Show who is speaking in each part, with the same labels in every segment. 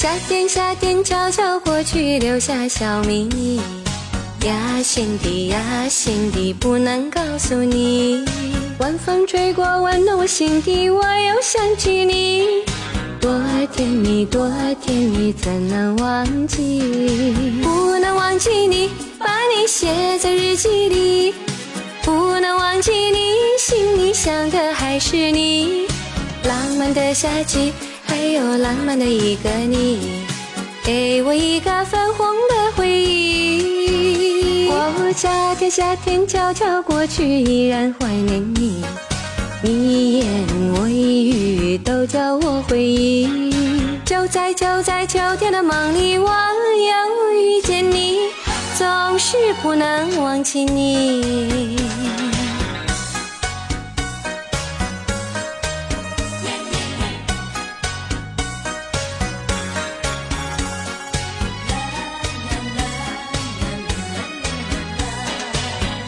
Speaker 1: 夏天，夏天悄悄过去，留下小秘密。呀，心底呀，心底不能告诉你。晚风吹过，温暖我心底，我又想起你。多甜蜜，多甜蜜，怎能忘记？不能忘记你，把你写在日记里。不能忘记你，心里想的还是你。浪漫的夏季，还有浪漫的一个你，给我一个粉红的回忆。哦，夏天，夏天悄悄过去，依然怀念你。你一言我一语，都叫我回忆。就在就在秋天的梦里，我又遇见你，总是不能忘记你。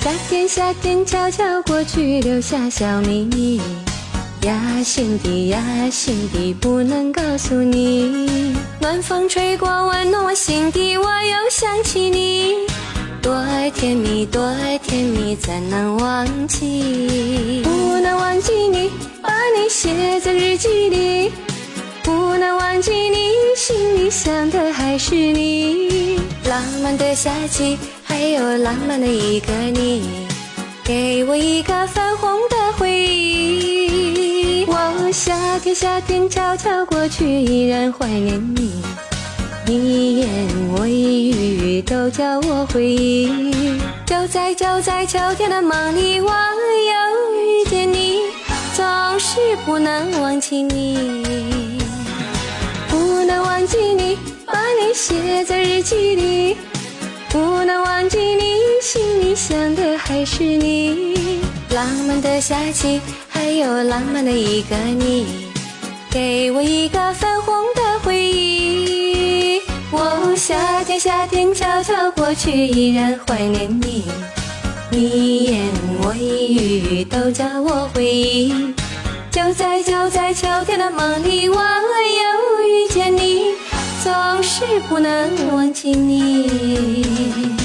Speaker 1: 夏天，夏天悄悄过去，留下小秘密。呀，心底呀，心底不能告诉你。暖风吹过，温暖我心底，我又想起你。多甜蜜，多甜蜜，怎能忘记？不能忘记你，把你写在日记里。不能忘记你，心里想的还是你。浪漫的夏季。还有浪漫的一个你，给我一个粉红的回忆。我夏天夏天悄悄过去，依然怀念你。你一言我一语，都叫我回忆。就在就在秋天的梦里，我又遇见你，总是不能忘记你，不能忘记你，把你写在日记里。不能忘记你，心里想的还是你。浪漫的夏季，还有浪漫的一个你，给我一个粉红的回忆。哦，夏天，夏天悄悄过去，依然怀念你。你一言我一语，都叫我回忆。就在就在秋天的梦里，我。是不能忘记你。